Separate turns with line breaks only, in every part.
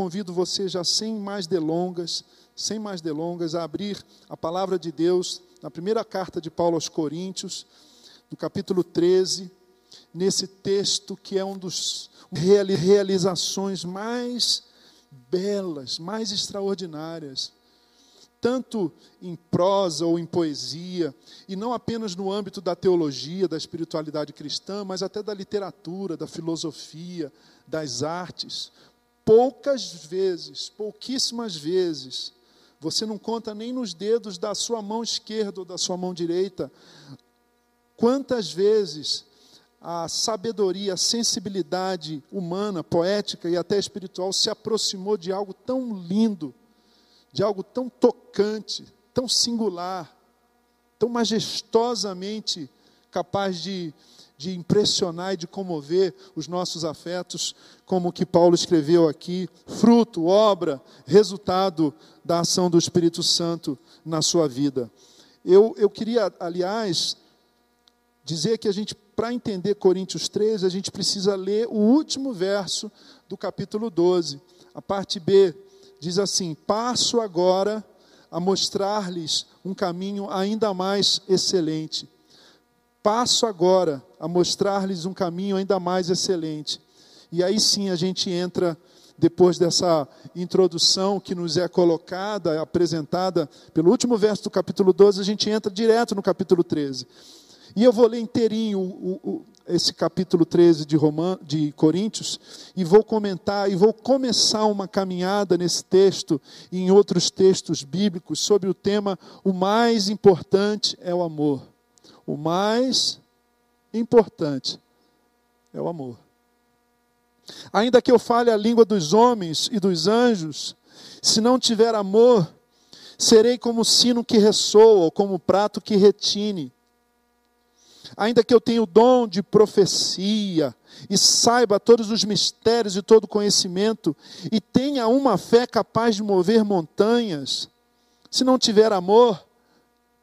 convido você já sem mais delongas, sem mais delongas, a abrir a palavra de Deus na primeira carta de Paulo aos Coríntios, no capítulo 13, nesse texto que é um dos realizações mais belas, mais extraordinárias, tanto em prosa ou em poesia, e não apenas no âmbito da teologia, da espiritualidade cristã, mas até da literatura, da filosofia, das artes. Poucas vezes, pouquíssimas vezes, você não conta nem nos dedos da sua mão esquerda ou da sua mão direita, quantas vezes a sabedoria, a sensibilidade humana, poética e até espiritual se aproximou de algo tão lindo, de algo tão tocante, tão singular, tão majestosamente capaz de, de impressionar e de comover os nossos afetos, como o que Paulo escreveu aqui, fruto, obra, resultado da ação do Espírito Santo na sua vida. Eu, eu queria, aliás, dizer que a gente para entender Coríntios 13, a gente precisa ler o último verso do capítulo 12. A parte B diz assim: Passo agora a mostrar-lhes um caminho ainda mais excelente. Passo agora a mostrar-lhes um caminho ainda mais excelente. E aí sim a gente entra, depois dessa introdução que nos é colocada, apresentada pelo último verso do capítulo 12, a gente entra direto no capítulo 13. E eu vou ler inteirinho o, o, esse capítulo 13 de, Roman, de Coríntios e vou comentar e vou começar uma caminhada nesse texto e em outros textos bíblicos sobre o tema o mais importante é o amor. O mais importante é o amor. Ainda que eu fale a língua dos homens e dos anjos, se não tiver amor, serei como o sino que ressoa, ou como o prato que retine ainda que eu tenha o dom de profecia e saiba todos os mistérios e todo conhecimento e tenha uma fé capaz de mover montanhas, se não tiver amor,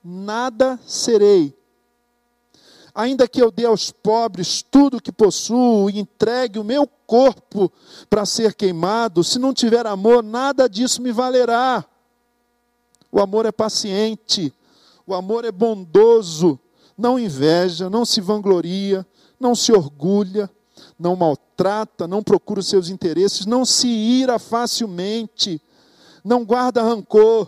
nada serei. Ainda que eu dê aos pobres tudo o que possuo e entregue o meu corpo para ser queimado, se não tiver amor, nada disso me valerá. O amor é paciente, o amor é bondoso, não inveja, não se vangloria, não se orgulha, não maltrata, não procura os seus interesses, não se ira facilmente, não guarda rancor.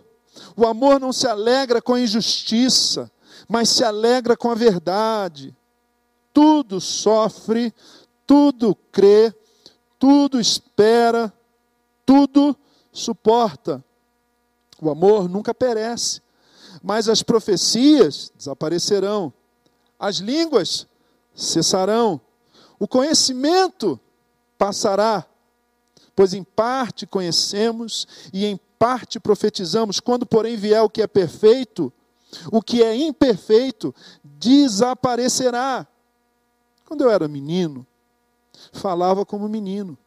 O amor não se alegra com a injustiça, mas se alegra com a verdade. Tudo sofre, tudo crê, tudo espera, tudo suporta. O amor nunca perece, mas as profecias desaparecerão, as línguas cessarão, o conhecimento passará, pois em parte conhecemos e em parte profetizamos, quando, porém, vier o que é perfeito, o que é imperfeito desaparecerá. Quando eu era menino, falava como menino,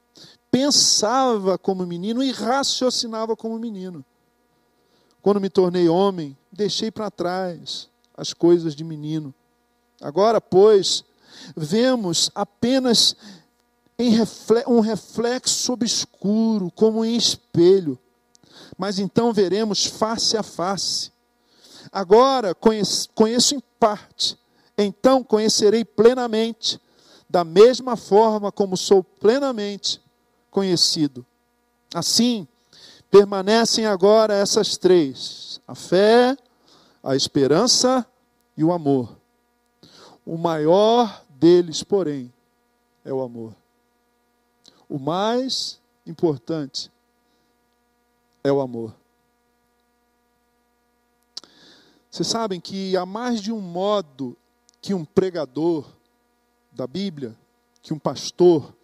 pensava como menino e raciocinava como menino. Quando me tornei homem, deixei para trás as coisas de menino. Agora, pois, vemos apenas um reflexo obscuro, como em espelho, mas então veremos face a face. Agora conheço, em parte, então conhecerei plenamente, da mesma forma como sou plenamente conhecido. Assim, permanecem agora essas três: a fé, a esperança e o amor. O maior deles, porém, é o amor. O mais importante é o amor. Vocês sabem que há mais de um modo que um pregador da Bíblia, que um pastor,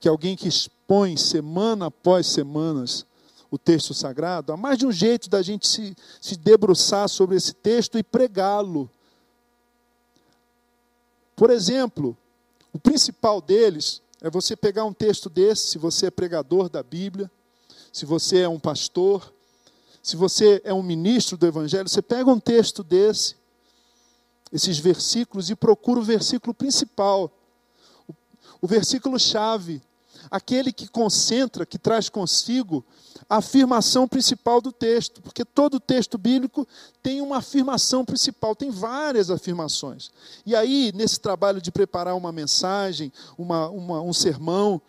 que alguém que expõe semana após semanas o texto sagrado, há mais de um jeito da gente se, se debruçar sobre esse texto e pregá-lo. Por exemplo, o principal deles é você pegar um texto desse, se você é pregador da Bíblia, se você é um pastor, se você é um ministro do Evangelho, você pega um texto desse, esses versículos, e procura o versículo principal, o, o versículo chave, aquele que concentra, que traz consigo a afirmação principal do texto, porque todo texto bíblico tem uma afirmação principal, tem várias afirmações. E aí, nesse trabalho de preparar uma mensagem, uma, uma, um sermão,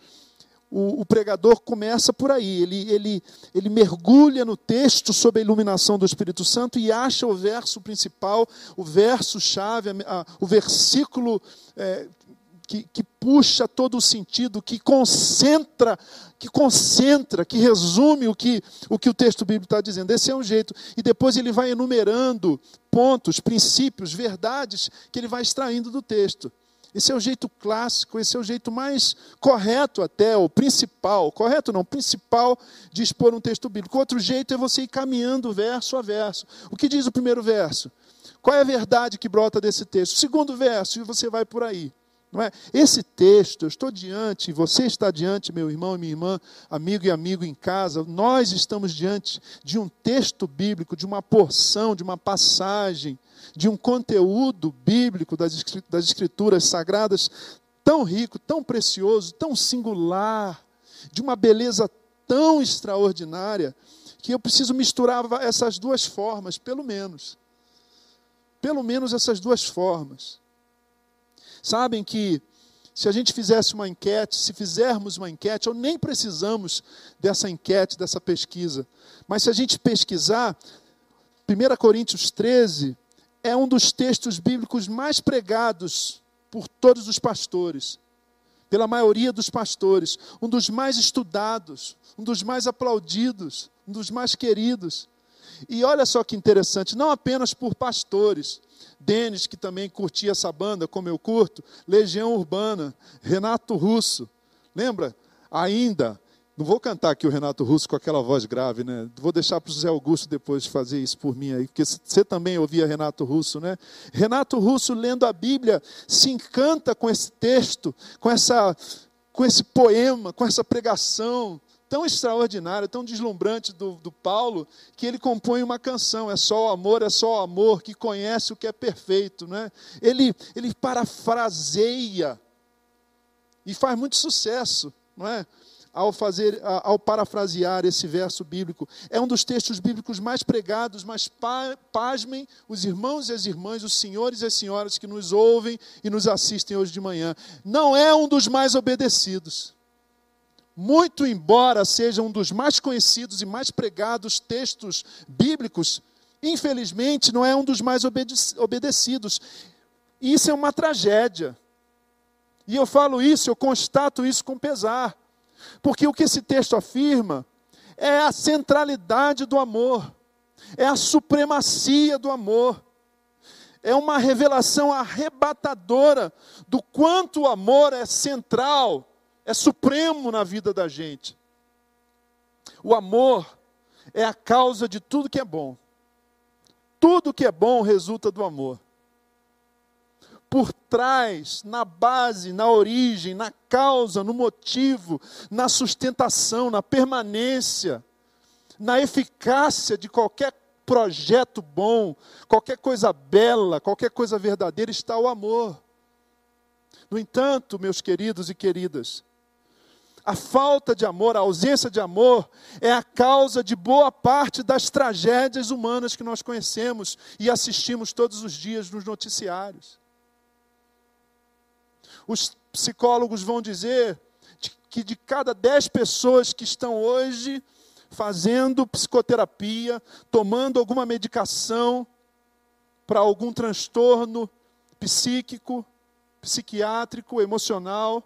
o, o, pregador começa por aí, ele, ele, ele mergulha no texto sob a iluminação do Espírito Santo e acha o verso principal, o verso-chave, o versículo é, que, que puxa todo o sentido, que concentra, que concentra, que resume o que o, que o texto bíblico está dizendo. Esse é um jeito. E depois ele vai enumerando pontos, princípios, verdades que ele vai extraindo do texto. Esse é o jeito clássico, esse é o jeito mais correto até, o principal, correto não, principal de expor um texto bíblico. Outro jeito é você ir caminhando verso a verso. O que diz o primeiro verso? Qual é a verdade que brota desse texto? O segundo verso, e você vai por aí. Não é? Esse texto, eu estou diante, você está diante, meu irmão e minha irmã, amigo e amigo em casa, nós estamos diante de um texto bíblico, de uma porção, de uma passagem, de um conteúdo bíblico das, das Escrituras sagradas tão rico, tão precioso, tão singular, de uma beleza tão extraordinária, que eu preciso misturar essas duas formas, pelo menos. Pelo menos essas duas formas. Sabem que se a gente fizesse uma enquete, se fizermos uma enquete, ou nem precisamos dessa enquete, dessa pesquisa, mas se a gente pesquisar, 1 Coríntios 13 é um dos textos bíblicos mais pregados por todos os pastores, pela maioria dos pastores, um dos mais estudados, um dos mais aplaudidos, um dos mais queridos. E olha só que interessante, não apenas por pastores, Denis, que também curtia essa banda, como eu curto, Legião Urbana, Renato Russo, lembra? Ainda, não vou cantar aqui o Renato Russo com aquela voz grave, né? Vou deixar para o José Augusto depois fazer isso por mim aí, porque você também ouvia Renato Russo, né? Renato Russo, lendo a Bíblia, se encanta com esse texto, com, essa, com esse poema, com essa pregação, tão extraordinária, tão deslumbrante do, do Paulo, que ele compõe uma canção. É só o amor, é só o amor que conhece o que é perfeito. Né? Ele, ele parafraseia e faz muito sucesso. Não é? Ao, fazer, ao parafrasear esse verso bíblico. É um dos textos bíblicos mais pregados, mas pasmem os irmãos e as irmãs, os senhores e as senhoras que nos ouvem e nos assistem hoje de manhã. Não é um dos mais obedecidos muito embora seja um dos mais conhecidos e mais pregados textos bíblicos, infelizmente não é um dos mais obedecidos. Isso é uma tragédia. E eu falo isso, eu constato isso com pesar. Porque o que esse texto afirma é a centralidade do amor, é a supremacia do amor, é uma revelação arrebatadora do quanto o amor é central é supremo na vida da gente. O amor é a causa de tudo que é bom. Tudo que é bom resulta do amor. Por trás, na base, na origem, na causa, no motivo, na sustentação, na permanência, na eficácia de qualquer projeto bom, qualquer coisa bela, qualquer coisa verdadeira, está o amor. No entanto, meus queridos e queridas, a falta de amor, a ausência de amor, é a causa de boa parte das tragédias humanas que nós conhecemos e assistimos todos os dias nos noticiários. Os psicólogos vão dizer que de cada dez pessoas que estão hoje fazendo psicoterapia, tomando alguma medicação para algum transtorno psíquico, psiquiátrico, emocional,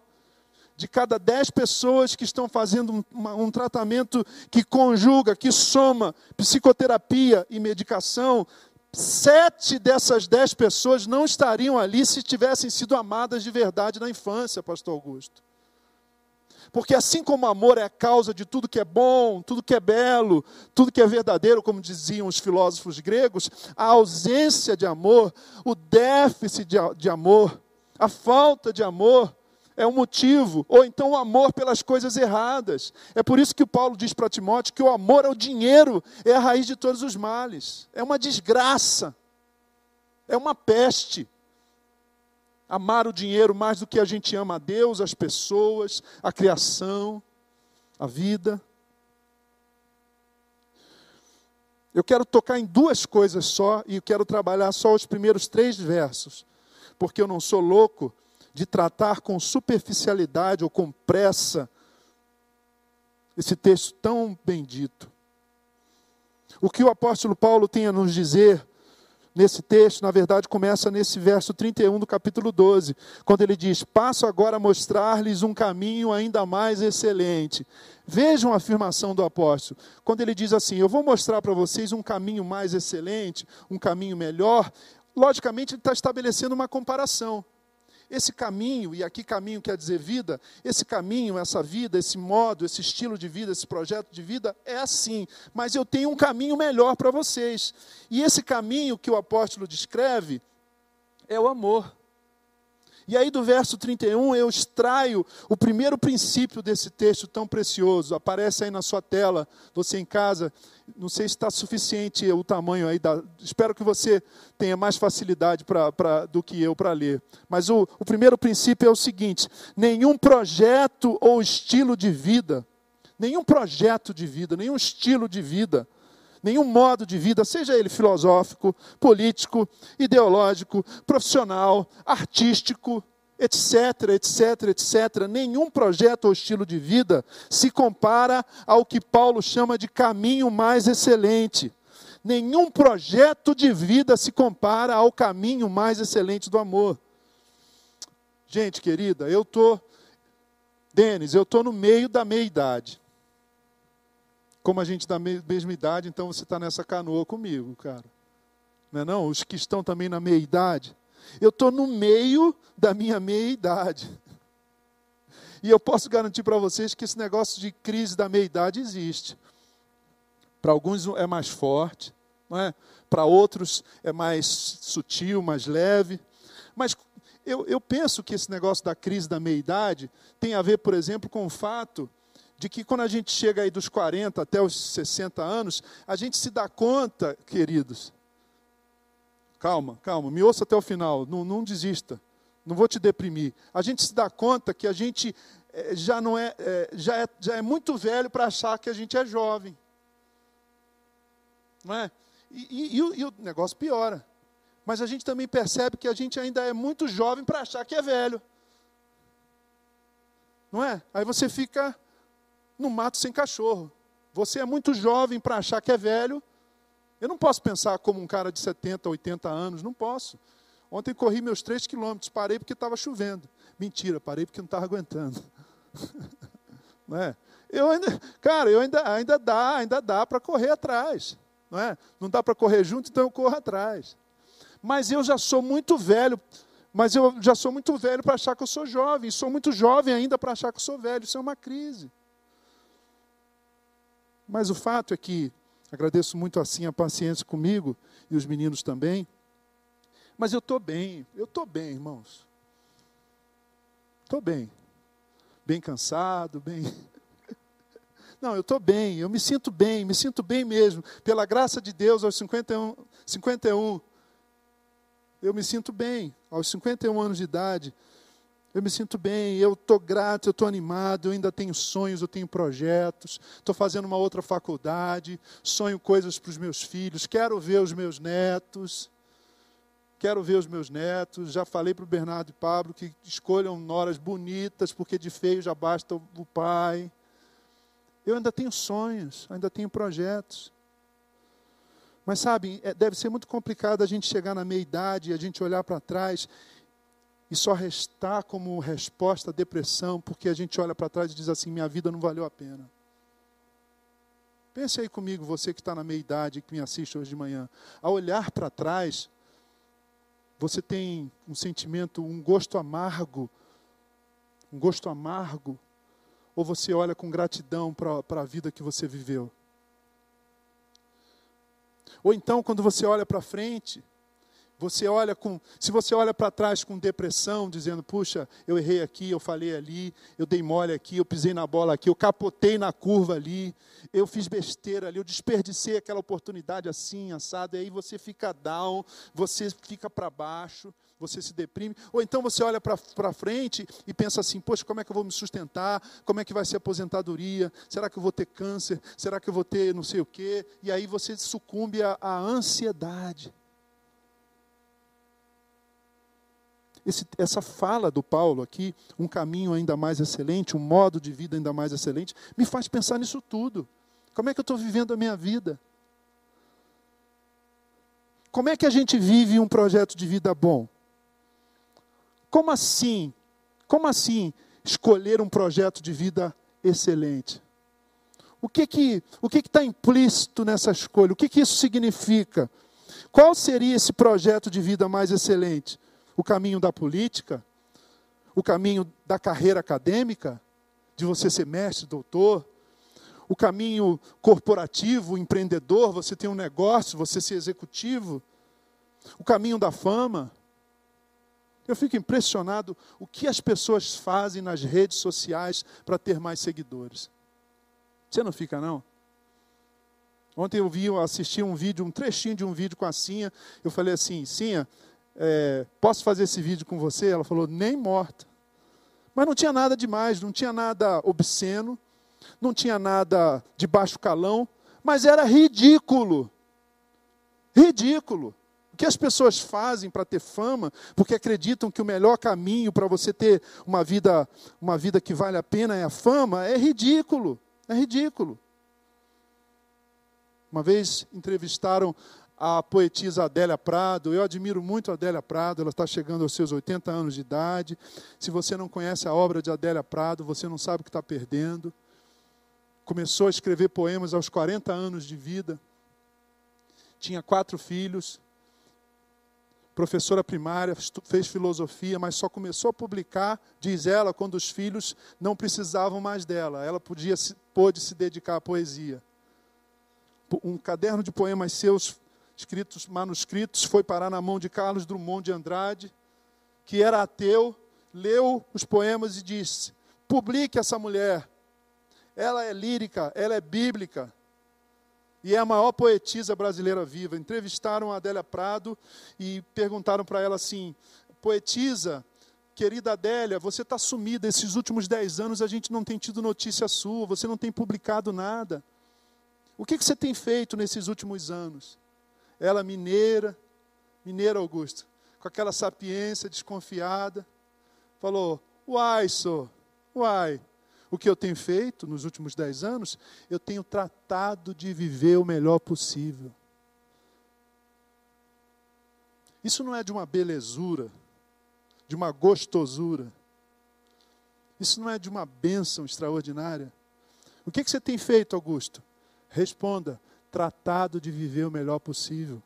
de cada dez pessoas que estão fazendo um, uma, um tratamento que conjuga, que soma psicoterapia e medicação, sete dessas dez pessoas não estariam ali se tivessem sido amadas de verdade na infância, Pastor Augusto. Porque assim como o amor é a causa de tudo que é bom, tudo que é belo, tudo que é verdadeiro, como diziam os filósofos gregos, a ausência de amor, o déficit de, de amor, a falta de amor, é um motivo, ou então o amor pelas coisas erradas. É por isso que o Paulo diz para Timóteo que o amor ao dinheiro é a raiz de todos os males. É uma desgraça. É uma peste. Amar o dinheiro mais do que a gente ama a Deus, as pessoas, a criação, a vida. Eu quero tocar em duas coisas só e quero trabalhar só os primeiros três versos, porque eu não sou louco de tratar com superficialidade ou com pressa esse texto tão bendito. O que o apóstolo Paulo tem a nos dizer nesse texto, na verdade, começa nesse verso 31 do capítulo 12, quando ele diz: Passo agora a mostrar-lhes um caminho ainda mais excelente. Vejam a afirmação do apóstolo, quando ele diz assim: Eu vou mostrar para vocês um caminho mais excelente, um caminho melhor. Logicamente, ele está estabelecendo uma comparação. Esse caminho, e aqui caminho quer dizer vida, esse caminho, essa vida, esse modo, esse estilo de vida, esse projeto de vida é assim, mas eu tenho um caminho melhor para vocês. E esse caminho que o apóstolo descreve é o amor. E aí, do verso 31, eu extraio o primeiro princípio desse texto tão precioso. Aparece aí na sua tela, você em casa. Não sei se está suficiente o tamanho aí. Da, espero que você tenha mais facilidade pra, pra, do que eu para ler. Mas o, o primeiro princípio é o seguinte: nenhum projeto ou estilo de vida, nenhum projeto de vida, nenhum estilo de vida nenhum modo de vida, seja ele filosófico, político, ideológico, profissional, artístico, etc, etc, etc. Nenhum projeto ou estilo de vida se compara ao que Paulo chama de caminho mais excelente. Nenhum projeto de vida se compara ao caminho mais excelente do amor. Gente querida, eu estou, Denis, eu estou no meio da meia-idade. Como a gente da mesma idade, então você está nessa canoa comigo, cara. Não é não? Os que estão também na meia idade. Eu estou no meio da minha meia idade. E eu posso garantir para vocês que esse negócio de crise da meia idade existe. Para alguns é mais forte, não é? para outros é mais sutil, mais leve. Mas eu, eu penso que esse negócio da crise da meia idade tem a ver, por exemplo, com o fato de que quando a gente chega aí dos 40 até os 60 anos, a gente se dá conta, queridos. Calma, calma, me ouça até o final, não, não desista, não vou te deprimir. A gente se dá conta que a gente é, já não é, é, já é, já é muito velho para achar que a gente é jovem. Não é? E, e, e, o negócio piora. Mas a gente também percebe que a gente ainda é muito jovem para achar que é velho. Não é? Aí você fica no mato sem cachorro. Você é muito jovem para achar que é velho. Eu não posso pensar como um cara de 70, 80 anos, não posso. Ontem corri meus 3 quilômetros, parei porque estava chovendo. Mentira, parei porque não estava aguentando. não é? Eu ainda, cara, eu ainda, ainda dá, ainda dá para correr atrás. Não, é? não dá para correr junto, então eu corro atrás. Mas eu já sou muito velho, mas eu já sou muito velho para achar que eu sou jovem, sou muito jovem ainda para achar que eu sou velho. Isso é uma crise. Mas o fato é que agradeço muito assim a paciência comigo e os meninos também. Mas eu estou bem, eu estou bem, irmãos. Estou bem. Bem cansado, bem. Não, eu estou bem, eu me sinto bem, me sinto bem mesmo. Pela graça de Deus, aos 51, 51 eu me sinto bem. Aos 51 anos de idade, eu me sinto bem, eu estou grato, eu estou animado, eu ainda tenho sonhos, eu tenho projetos, estou fazendo uma outra faculdade, sonho coisas para os meus filhos, quero ver os meus netos, quero ver os meus netos. Já falei para o Bernardo e Pablo que escolham noras bonitas, porque de feio já basta o pai. Eu ainda tenho sonhos, ainda tenho projetos. Mas sabe, é, deve ser muito complicado a gente chegar na meia idade e a gente olhar para trás e só restar como resposta à depressão, porque a gente olha para trás e diz assim: minha vida não valeu a pena. Pense aí comigo, você que está na meia idade, que me assiste hoje de manhã. Ao olhar para trás, você tem um sentimento, um gosto amargo, um gosto amargo, ou você olha com gratidão para a vida que você viveu? Ou então, quando você olha para frente, você olha com, se você olha para trás com depressão, dizendo, puxa, eu errei aqui, eu falei ali, eu dei mole aqui, eu pisei na bola aqui, eu capotei na curva ali, eu fiz besteira ali, eu desperdicei aquela oportunidade assim, assado, e aí você fica down, você fica para baixo. você se deprime. Ou então você olha para frente e pensa assim: poxa, como é que eu vou me sustentar? Como é que vai ser a aposentadoria? Será que eu vou ter câncer? Será que eu vou ter não sei o quê? E aí você sucumbe à, à ansiedade. Esse, essa fala do Paulo aqui, um caminho ainda mais excelente, um modo de vida ainda mais excelente, me faz pensar nisso tudo. Como é que eu estou vivendo a minha vida? Como é que a gente vive um projeto de vida bom? Como assim? Como assim escolher um projeto de vida excelente? O que que o que está implícito nessa escolha? O que que isso significa? Qual seria esse projeto de vida mais excelente? O caminho da política? O caminho da carreira acadêmica? De você ser mestre, doutor? O caminho corporativo, empreendedor, você tem um negócio, você ser executivo? O caminho da fama? Eu fico impressionado o que as pessoas fazem nas redes sociais para ter mais seguidores. Você não fica, não? Ontem eu vi, eu assisti um vídeo, um trechinho de um vídeo com a Cinha. Eu falei assim, Cinha, é, posso fazer esse vídeo com você? Ela falou, nem morta. Mas não tinha nada demais, não tinha nada obsceno, não tinha nada de baixo calão, mas era ridículo. Ridículo. O que as pessoas fazem para ter fama, porque acreditam que o melhor caminho para você ter uma vida, uma vida que vale a pena é a fama, é ridículo. É ridículo. Uma vez entrevistaram a poetisa Adélia Prado. Eu admiro muito a Adélia Prado, ela está chegando aos seus 80 anos de idade. Se você não conhece a obra de Adélia Prado, você não sabe o que está perdendo. Começou a escrever poemas aos 40 anos de vida. Tinha quatro filhos professora primária, fez filosofia, mas só começou a publicar, diz ela, quando os filhos não precisavam mais dela. Ela podia pôde se dedicar à poesia. Um caderno de poemas seus, escritos, manuscritos, foi parar na mão de Carlos Drummond de Andrade, que era ateu, leu os poemas e disse: publique essa mulher. Ela é lírica, ela é bíblica, e é a maior poetisa brasileira viva. Entrevistaram a Adélia Prado e perguntaram para ela assim: poetisa, querida Adélia, você está sumida. Esses últimos dez anos a gente não tem tido notícia sua, você não tem publicado nada. O que, que você tem feito nesses últimos anos? Ela, mineira, mineira Augusto, com aquela sapiência desconfiada, falou: Uai, sou, uai, o que eu tenho feito nos últimos dez anos? Eu tenho tratado de viver o melhor possível. Isso não é de uma belezura, de uma gostosura. Isso não é de uma bênção extraordinária. O que, que você tem feito, Augusto? Responda: tratado de viver o melhor possível.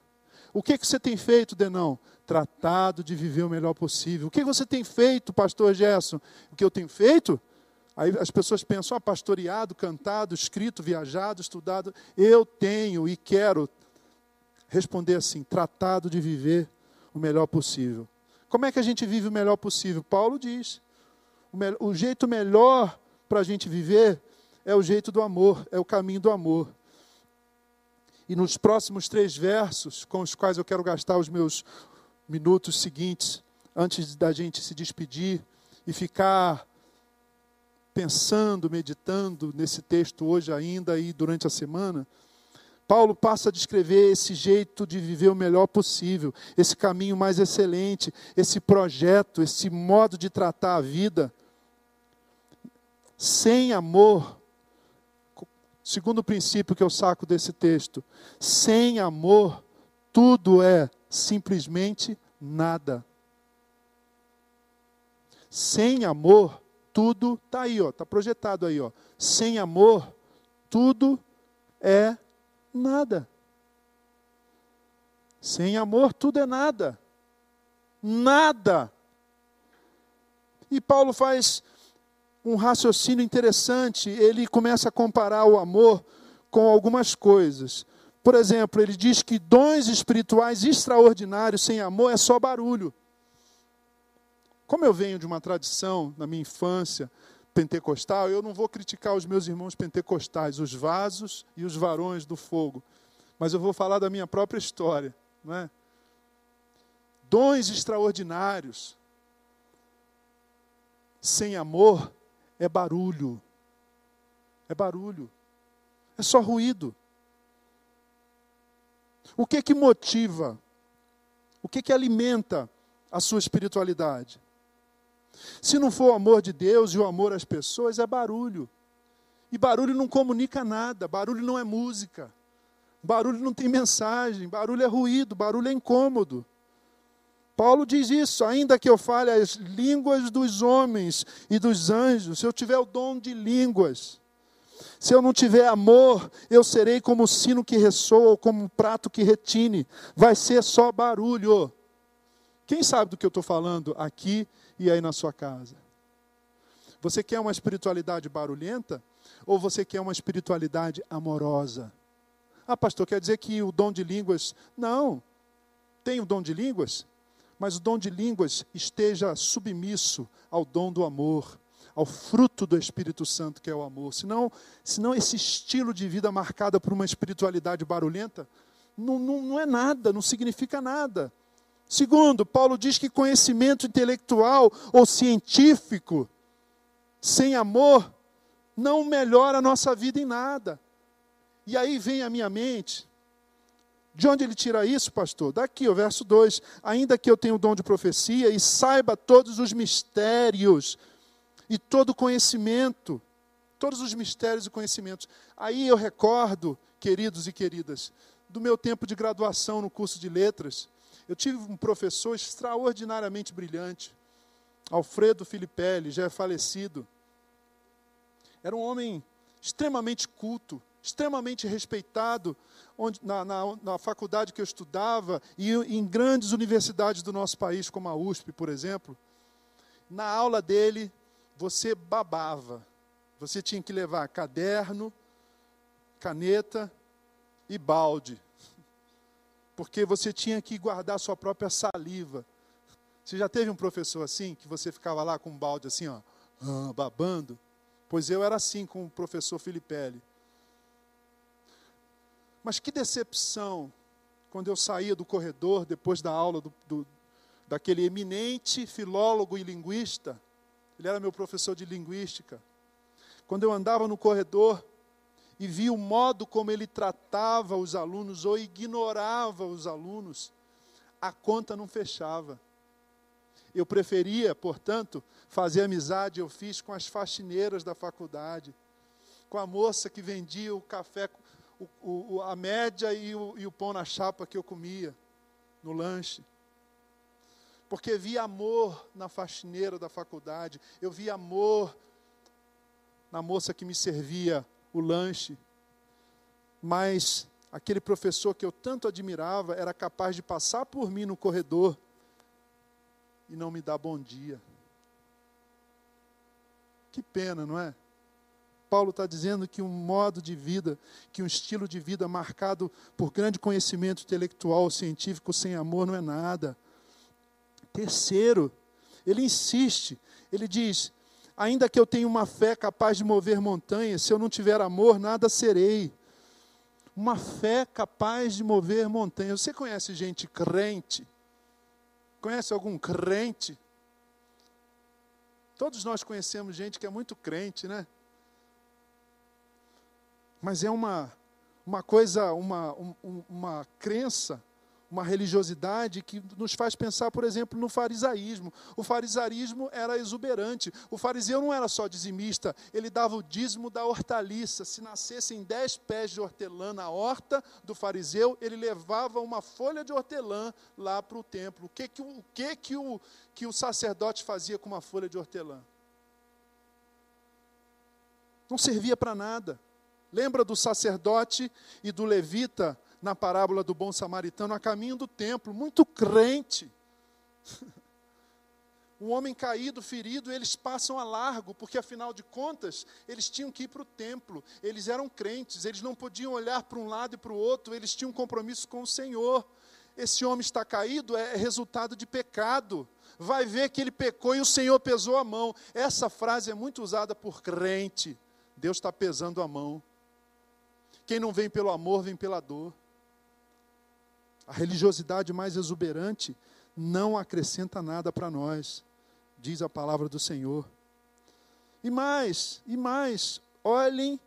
O que, que você tem feito, Denão? Tratado de viver o melhor possível. O que você tem feito, pastor Gerson? O que eu tenho feito? Aí as pessoas pensam, ah, pastoreado, cantado, escrito, viajado, estudado. Eu tenho e quero responder assim: tratado de viver o melhor possível. Como é que a gente vive o melhor possível? Paulo diz: o, o jeito melhor para a gente viver é o jeito do amor, é o caminho do amor. E nos próximos três versos, com os quais eu quero gastar os meus minutos seguintes, antes da gente se despedir e ficar pensando, meditando nesse texto hoje ainda e durante a semana, Paulo passa a descrever esse jeito de viver o melhor possível, esse caminho mais excelente, esse projeto, esse modo de tratar a vida. Sem amor, segundo princípio que eu saco desse texto, sem amor, tudo é simplesmente nada. Sem amor, tudo está aí, ó, está projetado aí, ó. Sem amor, tudo é nada. Sem amor, tudo é nada. Nada. E Paulo faz um raciocínio interessante. Ele começa a comparar o amor com algumas coisas. Por exemplo, ele diz que dons espirituais extraordinários sem amor é só barulho. Como eu venho de uma tradição, na minha infância, pentecostal, eu não vou criticar os meus irmãos pentecostais, os vasos e os varões do fogo, mas eu vou falar da minha própria história. Não é? dons extraordinários. Sem amor é barulho. É barulho. É só ruído. O que que motiva? O que que alimenta a sua espiritualidade? Se não for o amor de Deus e o amor às pessoas, é barulho. E barulho não comunica nada, barulho não é música. Barulho não tem mensagem, barulho é ruído, barulho é incômodo. Paulo diz isso, ainda que eu fale as línguas dos homens e dos anjos, se eu tiver o dom de línguas, se eu não tiver amor, eu serei como o sino que ressoa ou como um prato que retine. Vai ser só barulho. Quem sabe do que eu estou falando aqui e aí na sua casa? Você quer uma espiritualidade barulhenta ou você quer uma espiritualidade amorosa? Ah, pastor, quer dizer que o dom de línguas. Não. Tem o dom de línguas, mas o dom de línguas esteja submisso ao dom do amor ao fruto do Espírito Santo, que é o amor. Senão, senão esse estilo de vida marcado por uma espiritualidade barulhenta não, não, não é nada, não significa nada. Segundo, Paulo diz que conhecimento intelectual ou científico sem amor não melhora a nossa vida em nada. E aí vem à minha mente, de onde ele tira isso, pastor? Daqui, o verso 2: Ainda que eu tenha o dom de profecia e saiba todos os mistérios e todo conhecimento, todos os mistérios e conhecimentos. Aí eu recordo, queridos e queridas, do meu tempo de graduação no curso de letras. Eu tive um professor extraordinariamente brilhante, Alfredo Filipelli, já é falecido. Era um homem extremamente culto, extremamente respeitado onde, na, na, na, faculdade que eu estudava e em grandes universidades do nosso país, como a USP, por exemplo. Na aula dele, você babava. Você tinha que levar caderno, caneta e balde. Porque você tinha que guardar sua própria saliva. Você já teve um professor assim, que você ficava lá com um balde assim, ó, ah, babando? Pois eu era assim com o professor Filipelli. Mas que decepção quando eu saía do corredor depois da aula do, do, daquele eminente filólogo e linguista ele era meu professor de linguística. Quando eu andava no corredor e via o modo como ele tratava os alunos ou ignorava os alunos, a conta não fechava. Eu preferia, portanto, fazer amizade, eu fiz com as faxineiras da faculdade, com a moça que vendia o café, o, o, a média e o, e o pão na chapa que eu comia no lanche porque vi amor na faxineira da faculdade, eu vi amor na moça que me servia o lanche, mas aquele professor que eu tanto admirava era capaz de passar por mim no corredor e não me dar bom dia. Que pena, não é? Paulo está dizendo que um modo de vida, que um estilo de vida marcado por grande conhecimento intelectual, científico, sem amor, não é nada. Terceiro, ele insiste, ele diz: ainda que eu tenha uma fé capaz de mover montanhas, se eu não tiver amor, nada serei. Uma fé capaz de mover montanhas. Você conhece gente crente? Conhece algum crente? Todos nós conhecemos gente que é muito crente, né? Mas é uma, uma coisa, uma, um, uma crença uma religiosidade que nos faz pensar, por exemplo, no farisaísmo. O farisaísmo era exuberante. O fariseu não era só dizimista, ele dava o dízimo da hortaliça. Se nascessem dez pés de hortelã na horta do fariseu, ele levava uma folha de hortelã lá para o templo. O que, que, o, que, que, o, que o sacerdote fazia com uma folha de hortelã? Não servia para nada. Lembra do sacerdote e do levita na parábola do bom samaritano a caminho do templo, muito crente. Um homem caído, ferido, eles passam a largo, porque afinal de contas, eles tinham que ir para o templo, eles eram crentes, eles não podiam olhar para um lado e para o outro, eles tinham um compromisso com o Senhor. Esse homem está caído é resultado de pecado. Vai ver que ele pecou e o Senhor pesou a mão. Essa frase é muito usada por crente. Deus está pesando a mão. Quem não vem pelo amor, vem pela dor. A religiosidade mais exuberante não acrescenta nada para nós, diz a palavra do Senhor. E mais, e mais, olhem,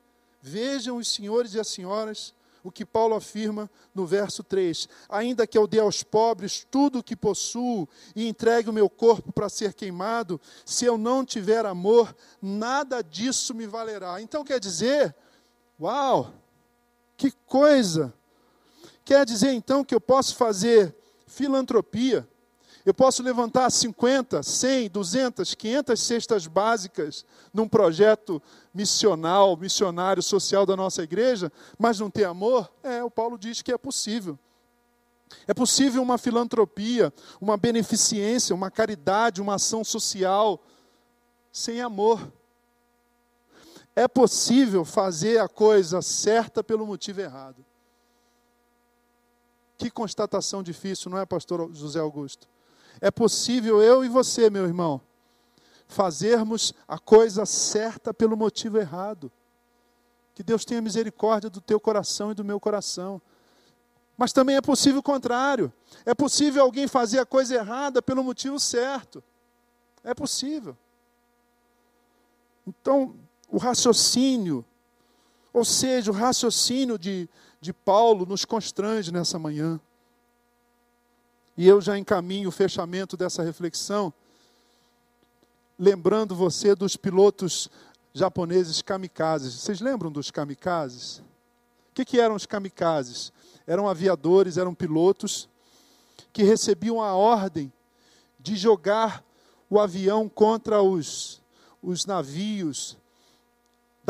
vejam os senhores e as senhoras o que Paulo afirma no verso 3: Ainda que eu dê aos pobres tudo o que possuo e entregue o meu corpo para ser queimado, se eu não tiver amor, nada disso me valerá. Então quer dizer, uau, que coisa! Quer dizer então que eu posso fazer filantropia, eu posso levantar 50, 100, 200, 500 cestas básicas num projeto missional, missionário, social da nossa igreja, mas não ter amor? É, o Paulo diz que é possível. É possível uma filantropia, uma beneficência, uma caridade, uma ação social sem amor. É possível fazer a coisa certa pelo motivo errado. Que constatação difícil, não é, pastor José Augusto? É possível eu e você, meu irmão, fazermos a coisa certa pelo motivo errado. Que Deus tenha misericórdia do teu coração e do meu coração. Mas também é possível o contrário. É possível alguém fazer a coisa errada pelo motivo certo. É possível. Então, o raciocínio, ou seja, o raciocínio de, de Paulo nos constrange nessa manhã. E eu já encaminho o fechamento dessa reflexão, lembrando você dos pilotos japoneses kamikazes. Vocês lembram dos kamikazes? O que, que eram os kamikazes? Eram aviadores, eram pilotos que recebiam a ordem de jogar o avião contra os, os navios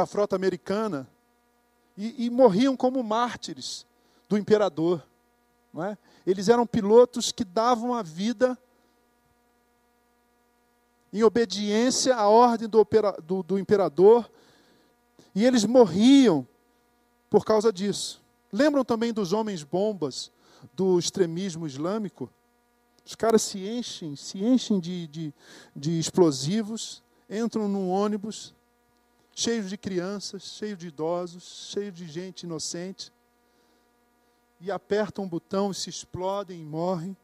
da frota americana e, e morriam como mártires do imperador. Não é? Eles eram pilotos que davam a vida em obediência à ordem do, do, do imperador, e eles morriam por causa disso. Lembram também dos homens bombas do extremismo islâmico? Os caras se enchem, se enchem de, de, de explosivos, entram num ônibus cheio de crianças, cheio de idosos, cheio de gente inocente, e apertam um botão e se explodem e morrem.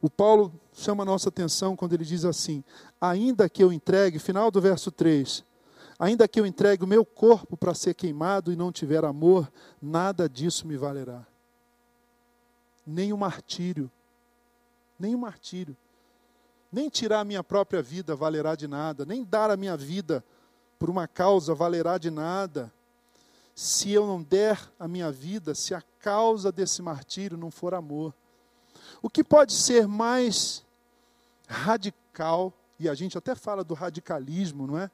O Paulo chama a nossa atenção quando ele diz assim: ainda que eu entregue, final do verso 3, ainda que eu entregue o meu corpo para ser queimado e não tiver amor, nada disso me valerá. Nem o martírio, nem o martírio, nem tirar a minha própria vida valerá de nada, nem dar a minha vida por uma causa valerá de nada se eu não der a minha vida, se a causa desse martírio não for amor. O que pode ser mais radical, e a gente até fala do radicalismo, não é?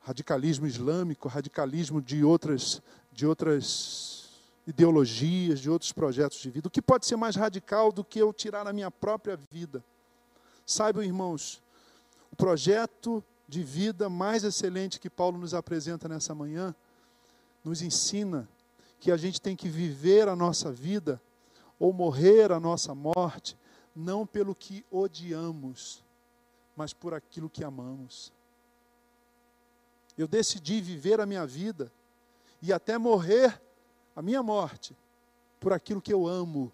Radicalismo islâmico, radicalismo de outras, de outras ideologias, de outros projetos de vida. O que pode ser mais radical do que eu tirar a minha própria vida? Saibam, irmãos, o projeto de vida mais excelente que Paulo nos apresenta nessa manhã nos ensina que a gente tem que viver a nossa vida ou morrer a nossa morte, não pelo que odiamos, mas por aquilo que amamos. Eu decidi viver a minha vida e até morrer a minha morte por aquilo que eu amo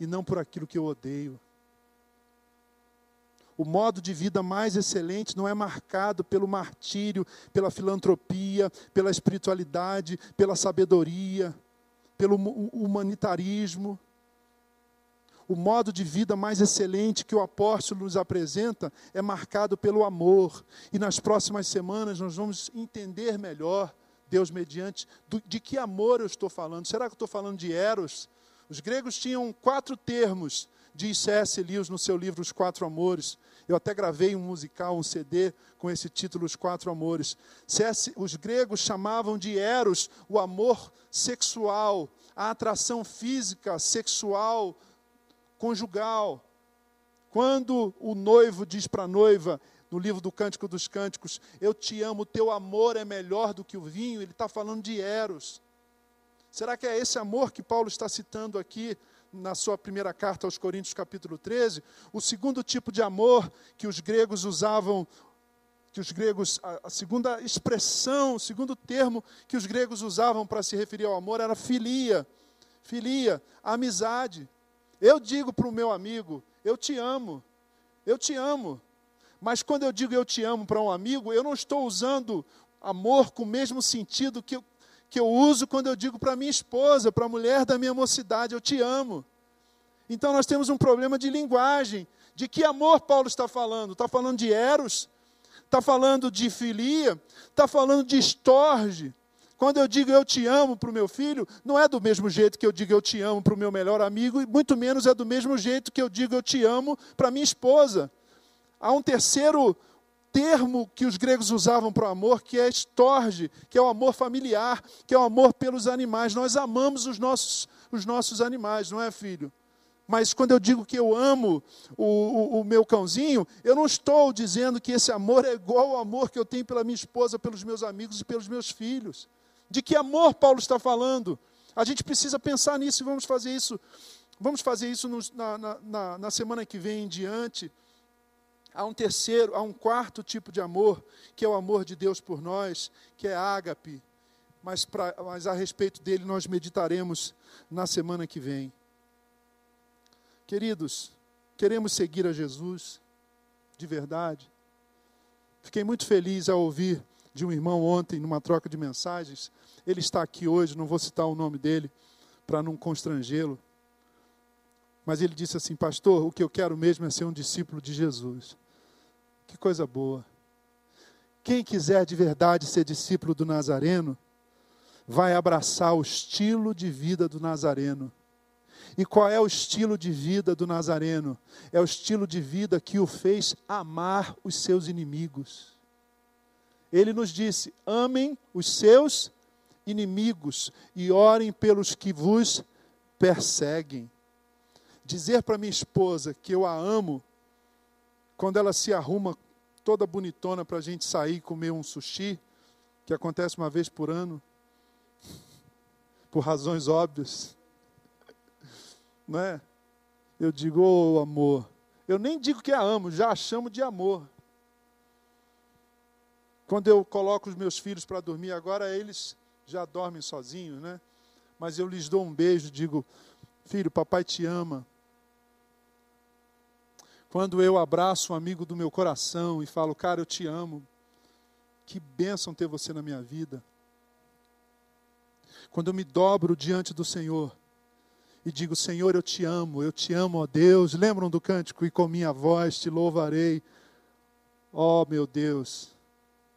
e não por aquilo que eu odeio. O modo de vida mais excelente não é marcado pelo martírio, pela filantropia, pela espiritualidade, pela sabedoria, pelo humanitarismo. O modo de vida mais excelente que o apóstolo nos apresenta é marcado pelo amor. E nas próximas semanas nós vamos entender melhor, Deus mediante, do, de que amor eu estou falando. Será que eu estou falando de Eros? Os gregos tinham quatro termos diz C.S. Lewis no seu livro Os Quatro Amores. Eu até gravei um musical, um CD com esse título, Os Quatro Amores. CS, os gregos chamavam de eros o amor sexual, a atração física, sexual, conjugal. Quando o noivo diz para a noiva, no livro do Cântico dos Cânticos, eu te amo, teu amor é melhor do que o vinho, ele está falando de eros. Será que é esse amor que Paulo está citando aqui na sua primeira carta aos Coríntios, capítulo 13, o segundo tipo de amor que os gregos usavam, que os gregos, a, segunda expressão, o segundo termo que os gregos usavam para se referir ao amor era filia. Filia, amizade. Eu digo para o meu amigo, eu te amo, eu te amo. Mas quando eu digo eu te amo para um amigo, eu não estou usando amor com o mesmo sentido que que eu uso quando eu digo para minha esposa, para a mulher da minha mocidade, eu te amo. Então nós temos um problema de linguagem. De que amor Paulo está falando? Está falando de eros? Está falando de filia? Está falando de estorge? Quando eu digo eu te amo para o meu filho, não é do mesmo jeito que eu digo eu te amo para o meu melhor amigo, e muito menos é do mesmo jeito que eu digo eu te amo para minha esposa. Há um terceiro termo que os gregos usavam para o amor, que é estorge, que é o amor familiar, que é o amor pelos animais. Nós amamos os nossos, os nossos animais, não é, filho? Mas quando eu digo que eu amo o, o, o, meu cãozinho, eu não estou dizendo que esse amor é igual ao amor que eu tenho pela minha esposa, pelos meus amigos e pelos meus filhos. De que amor Paulo está falando? A gente precisa pensar nisso e vamos fazer isso. Vamos fazer isso no, na, na, na semana que vem em diante. Há um terceiro, há um quarto tipo de amor, que é o amor de Deus por nós, que é ágape. Mas, pra, mas a respeito dele nós meditaremos na semana que vem. Queridos, queremos seguir a Jesus de verdade. Fiquei muito feliz ao ouvir de um irmão ontem, numa troca de mensagens. Ele está aqui hoje, não vou citar o nome dele para não constrangê-lo. Mas ele disse assim: Pastor, o que eu quero mesmo é ser um discípulo de Jesus. Que coisa boa. Quem quiser de verdade ser discípulo do Nazareno, vai abraçar o estilo de vida do Nazareno e qual é o estilo de vida do Nazareno? É o estilo de vida que o fez amar os seus inimigos. Ele nos disse: amem os seus inimigos e orem pelos que vos perseguem. Dizer para minha esposa que eu a amo, quando ela se arruma toda bonitona para a gente sair e comer um sushi, que acontece uma vez por ano, por razões óbvias não é? Eu digo, ô oh, amor. Eu nem digo que a amo, já a chamo de amor. Quando eu coloco os meus filhos para dormir, agora eles já dormem sozinhos, né? Mas eu lhes dou um beijo, digo, filho, papai te ama. Quando eu abraço um amigo do meu coração e falo, cara, eu te amo, que bênção ter você na minha vida. Quando eu me dobro diante do Senhor e digo: Senhor, eu te amo, eu te amo, ó Deus. Lembram do cântico? E com minha voz te louvarei, ó meu Deus,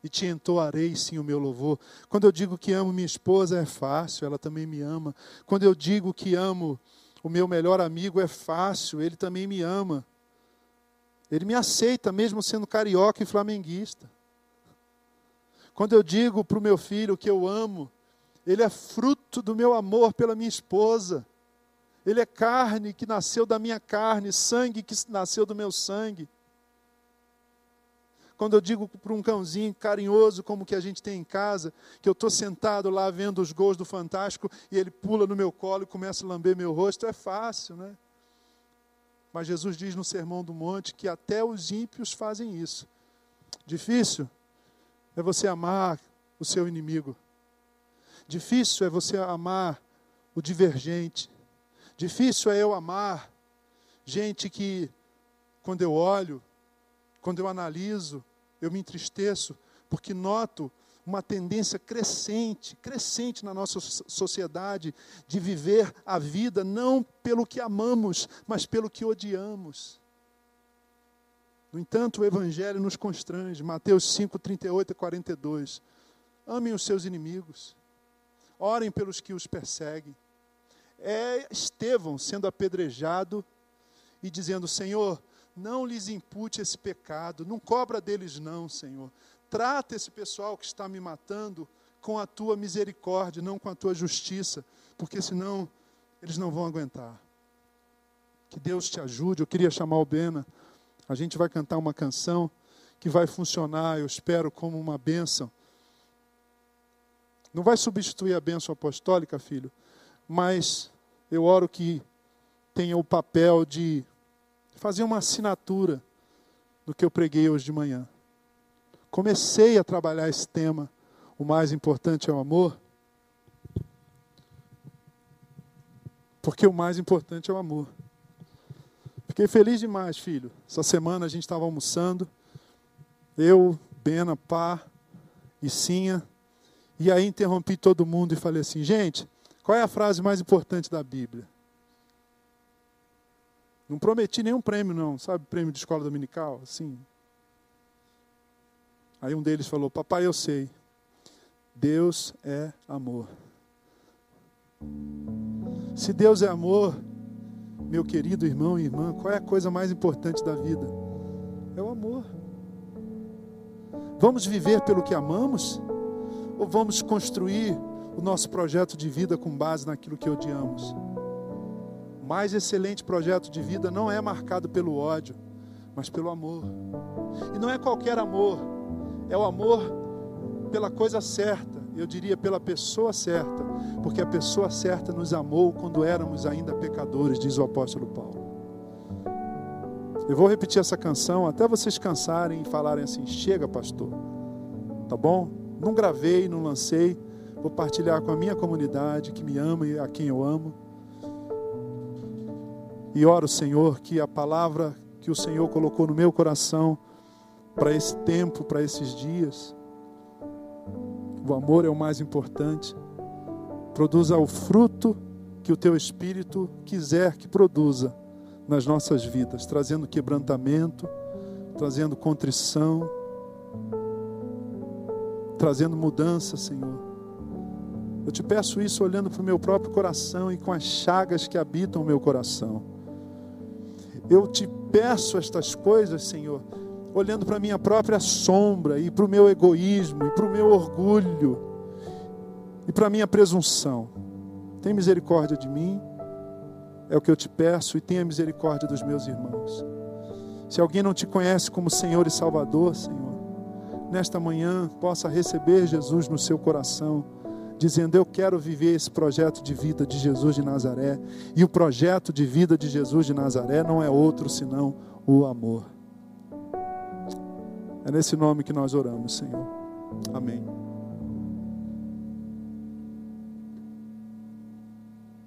e te entoarei sim o meu louvor. Quando eu digo que amo minha esposa, é fácil, ela também me ama. Quando eu digo que amo o meu melhor amigo, é fácil, ele também me ama. Ele me aceita, mesmo sendo carioca e flamenguista. Quando eu digo para o meu filho que eu amo, ele é fruto do meu amor pela minha esposa. Ele é carne que nasceu da minha carne, sangue que nasceu do meu sangue. Quando eu digo para um cãozinho carinhoso como que a gente tem em casa, que eu estou sentado lá vendo os gols do Fantástico e ele pula no meu colo e começa a lamber meu rosto, é fácil, né? Mas Jesus diz no Sermão do Monte que até os ímpios fazem isso. Difícil é você amar o seu inimigo. Difícil é você amar o divergente. Difícil é eu amar gente que, quando eu olho, quando eu analiso, eu me entristeço, porque noto uma tendência crescente, crescente na nossa sociedade de viver a vida não pelo que amamos, mas pelo que odiamos. No entanto, o Evangelho nos constrange. Mateus 5, 38 e 42. Amem os seus inimigos. Orem pelos que os perseguem é Estevão sendo apedrejado e dizendo: Senhor, não lhes impute esse pecado, não cobra deles, não, Senhor. Trata esse pessoal que está me matando com a tua misericórdia, não com a tua justiça, porque senão eles não vão aguentar. Que Deus te ajude. Eu queria chamar o Bena. A gente vai cantar uma canção que vai funcionar, eu espero, como uma bênção. Não vai substituir a bênção apostólica, filho, mas eu oro que tenha o papel de fazer uma assinatura do que eu preguei hoje de manhã. Comecei a trabalhar esse tema, o mais importante é o amor, porque o mais importante é o amor. Fiquei feliz demais, filho. Essa semana a gente estava almoçando, eu, Bena, Pá e Sinha, e aí interrompi todo mundo e falei assim: gente, qual é a frase mais importante da Bíblia? Não prometi nenhum prêmio, não, sabe? Prêmio de escola dominical, assim. Aí um deles falou: Papai, eu sei. Deus é amor. Se Deus é amor, meu querido irmão e irmã, qual é a coisa mais importante da vida? É o amor. Vamos viver pelo que amamos? Ou vamos construir o nosso projeto de vida com base naquilo que odiamos? O mais excelente projeto de vida não é marcado pelo ódio, mas pelo amor. E não é qualquer amor, é o amor pela coisa certa, eu diria pela pessoa certa, porque a pessoa certa nos amou quando éramos ainda pecadores, diz o apóstolo Paulo. Eu vou repetir essa canção até vocês cansarem e falarem assim: chega, pastor, tá bom? Não gravei, não lancei, vou partilhar com a minha comunidade que me ama e a quem eu amo. E oro, Senhor, que a palavra que o Senhor colocou no meu coração para esse tempo, para esses dias, o amor é o mais importante. Produza o fruto que o teu espírito quiser que produza nas nossas vidas, trazendo quebrantamento, trazendo contrição, trazendo mudança, Senhor. Eu te peço isso olhando para o meu próprio coração e com as chagas que habitam o meu coração. Eu te peço estas coisas, Senhor, olhando para a minha própria sombra e para o meu egoísmo e para o meu orgulho e para a minha presunção. Tem misericórdia de mim, é o que eu te peço, e tenha misericórdia dos meus irmãos. Se alguém não te conhece como Senhor e Salvador, Senhor, nesta manhã possa receber Jesus no seu coração, dizendo: Eu quero viver esse projeto de vida de Jesus de Nazaré, e o projeto de vida de Jesus de Nazaré não é outro senão o amor. É nesse nome que nós oramos, Senhor. Amém.